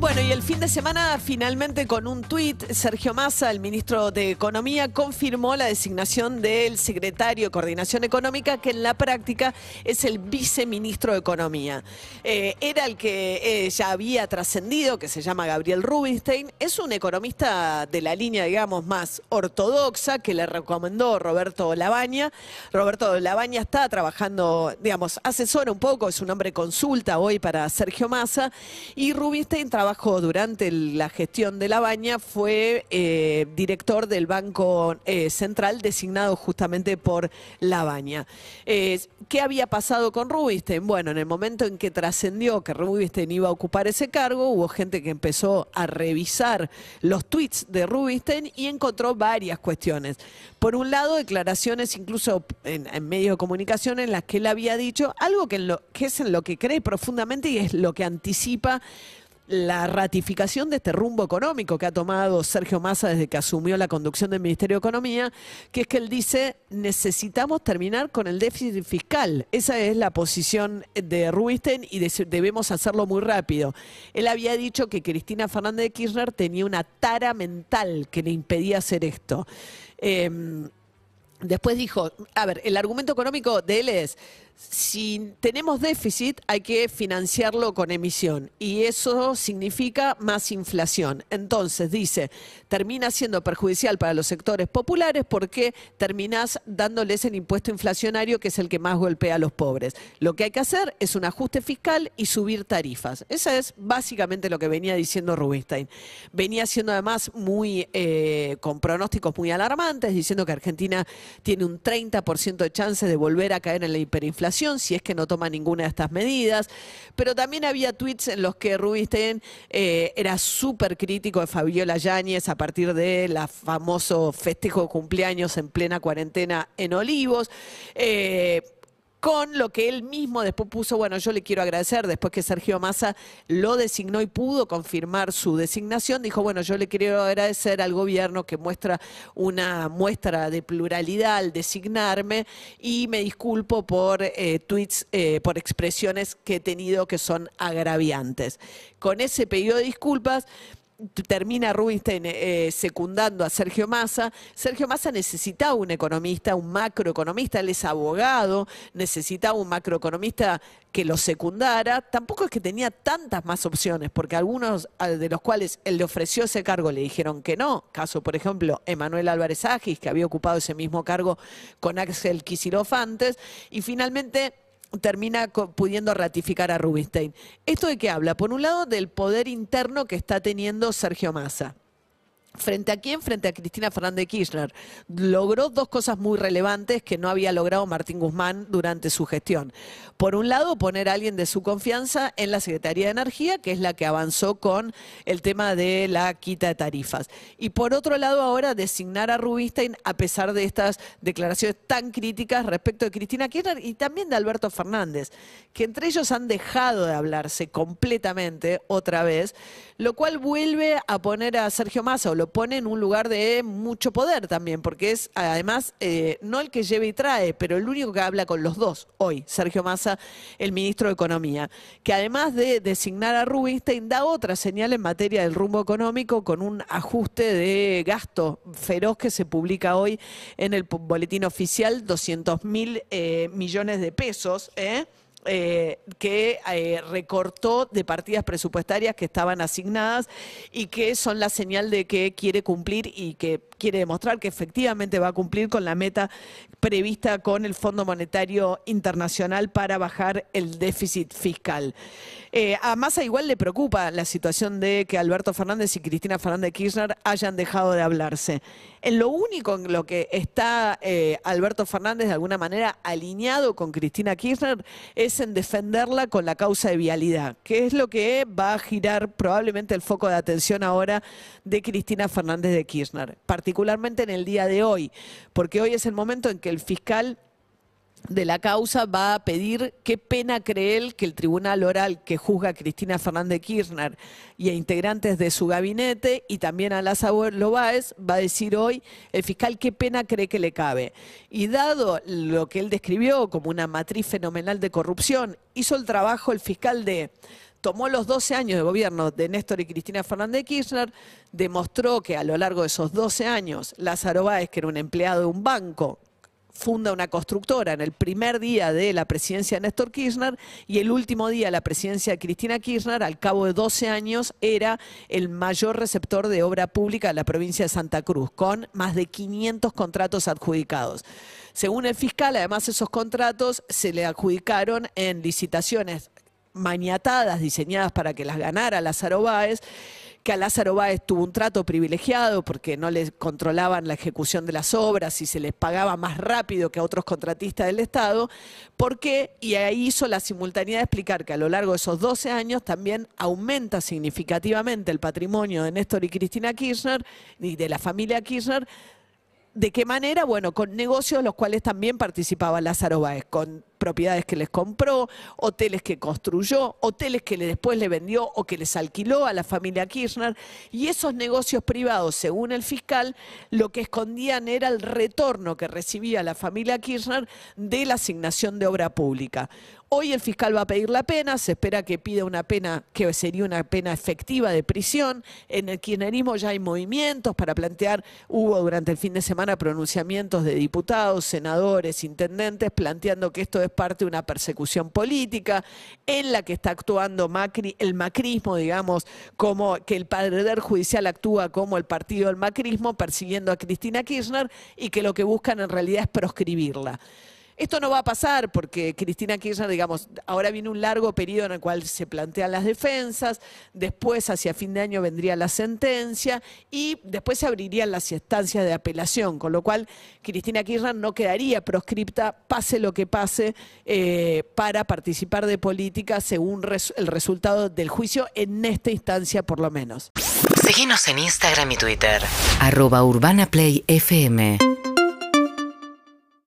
Bueno, y el fin de semana finalmente con un tuit, Sergio Massa, el ministro de Economía, confirmó la designación del secretario de Coordinación Económica, que en la práctica es el viceministro de Economía. Eh, era el que eh, ya había trascendido, que se llama Gabriel Rubinstein. Es un economista de la línea, digamos, más ortodoxa, que le recomendó Roberto Labaña. Roberto Labaña está trabajando, digamos, asesora un poco, es un hombre consulta hoy para Sergio Massa, y Rubinstein durante la gestión de la baña, fue eh, director del Banco eh, Central designado justamente por la baña. ¿Qué había pasado con Rubinstein? Bueno, en el momento en que trascendió que Rubinstein iba a ocupar ese cargo, hubo gente que empezó a revisar los tweets de Rubinstein y encontró varias cuestiones. Por un lado, declaraciones incluso en, medios de comunicación en las que él había dicho algo que es en lo que cree profundamente y es lo que anticipa la ratificación de este rumbo económico que ha tomado Sergio Massa desde que asumió la conducción del Ministerio de Economía, que es que él dice, necesitamos terminar con el déficit fiscal. Esa es la posición de Rubinstein y de- debemos hacerlo muy rápido. Él había dicho que Cristina Fernández de Kirchner tenía una tara mental que le impedía hacer esto. Em, Después dijo, a ver, el argumento económico de él es, si tenemos déficit hay que financiarlo con emisión y eso significa más inflación. Entonces dice, termina siendo perjudicial para los sectores populares porque terminás dándoles el impuesto inflacionario que es el que más golpea a los pobres. Lo que hay que hacer es un ajuste fiscal y subir tarifas. Esa es básicamente lo que venía diciendo Rubinstein. Venía siendo además muy eh, con pronósticos muy alarmantes, diciendo que Argentina tiene un 30% de chances de volver a caer en la hiperinflación si es que no toma ninguna de estas medidas. Pero también había tweets en los que Rubinstein eh, era súper crítico de Fabiola Yáñez a partir de la famoso festejo de cumpleaños en plena cuarentena en Olivos. Eh, con lo que él mismo después puso, bueno, yo le quiero agradecer, después que Sergio Massa lo designó y pudo confirmar su designación, dijo, bueno, yo le quiero agradecer al gobierno que muestra una muestra de pluralidad al designarme y me disculpo por eh, tweets, eh, por expresiones que he tenido que son agraviantes. Con ese pedido de disculpas, termina Rubinstein eh, secundando a Sergio Massa. Sergio Massa necesitaba un economista, un macroeconomista, él es abogado, necesitaba un macroeconomista que lo secundara. Tampoco es que tenía tantas más opciones, porque algunos de los cuales él le ofreció ese cargo le dijeron que no. Caso, por ejemplo, Emanuel Álvarez Agis, que había ocupado ese mismo cargo con Axel Kicillof antes. Y finalmente termina pudiendo ratificar a Rubinstein. ¿Esto de qué habla? Por un lado, del poder interno que está teniendo Sergio Massa. ¿Frente a quién? Frente a Cristina Fernández de Kirchner. Logró dos cosas muy relevantes que no había logrado Martín Guzmán durante su gestión. Por un lado, poner a alguien de su confianza en la Secretaría de Energía, que es la que avanzó con el tema de la quita de tarifas. Y por otro lado, ahora designar a Rubinstein a pesar de estas declaraciones tan críticas respecto de Cristina Kirchner y también de Alberto Fernández, que entre ellos han dejado de hablarse completamente otra vez, lo cual vuelve a poner a Sergio Massa lo pone en un lugar de mucho poder también, porque es además eh, no el que lleva y trae, pero el único que habla con los dos hoy, Sergio Massa, el ministro de Economía, que además de designar a Rubinstein, da otra señal en materia del rumbo económico con un ajuste de gasto feroz que se publica hoy en el boletín oficial, 200 mil eh, millones de pesos. ¿eh? Eh, que eh, recortó de partidas presupuestarias que estaban asignadas y que son la señal de que quiere cumplir y que quiere demostrar que efectivamente va a cumplir con la meta prevista con el Fondo Monetario Internacional para bajar el déficit fiscal. Eh, a igual le preocupa la situación de que Alberto Fernández y Cristina Fernández de Kirchner hayan dejado de hablarse. En lo único en lo que está eh, Alberto Fernández de alguna manera alineado con Cristina Kirchner es en defenderla con la causa de vialidad, que es lo que va a girar probablemente el foco de atención ahora de Cristina Fernández de Kirchner, particularmente en el día de hoy, porque hoy es el momento en que el fiscal de la causa va a pedir qué pena cree él que el tribunal oral que juzga a Cristina Fernández Kirchner y a integrantes de su gabinete y también a Lázaro Lobaez va a decir hoy el fiscal qué pena cree que le cabe. Y dado lo que él describió como una matriz fenomenal de corrupción, hizo el trabajo el fiscal de tomó los 12 años de gobierno de Néstor y Cristina Fernández Kirchner, demostró que a lo largo de esos 12 años Lázaro Báez, que era un empleado de un banco, funda una constructora en el primer día de la presidencia de Néstor Kirchner y el último día de la presidencia de Cristina Kirchner, al cabo de 12 años, era el mayor receptor de obra pública de la provincia de Santa Cruz, con más de 500 contratos adjudicados. Según el fiscal, además esos contratos se le adjudicaron en licitaciones maniatadas, diseñadas para que las ganara Lázaro Báez, que a Lázaro Báez tuvo un trato privilegiado porque no les controlaban la ejecución de las obras y se les pagaba más rápido que a otros contratistas del Estado, porque, y ahí hizo la simultaneidad de explicar que a lo largo de esos 12 años también aumenta significativamente el patrimonio de Néstor y Cristina Kirchner y de la familia Kirchner, ¿De qué manera? Bueno, con negocios los cuales también participaba Lázaro Báez, con propiedades que les compró, hoteles que construyó, hoteles que después le vendió o que les alquiló a la familia Kirchner. Y esos negocios privados, según el fiscal, lo que escondían era el retorno que recibía la familia Kirchner de la asignación de obra pública. Hoy el fiscal va a pedir la pena, se espera que pida una pena que sería una pena efectiva de prisión. En el kirchnerismo ya hay movimientos para plantear, hubo durante el fin de semana pronunciamientos de diputados, senadores, intendentes, planteando que esto es parte de una persecución política en la que está actuando Macri, el macrismo, digamos, como que el Poder Judicial actúa como el partido del macrismo, persiguiendo a Cristina Kirchner y que lo que buscan en realidad es proscribirla. Esto no va a pasar porque Cristina Kirchner, digamos, ahora viene un largo periodo en el cual se plantean las defensas, después hacia fin de año vendría la sentencia y después se abrirían las instancias de apelación, con lo cual Cristina Kirchner no quedaría proscripta, pase lo que pase, eh, para participar de política según el resultado del juicio en esta instancia por lo menos. Síguenos en Instagram y Twitter. Arroba Urbana Play FM.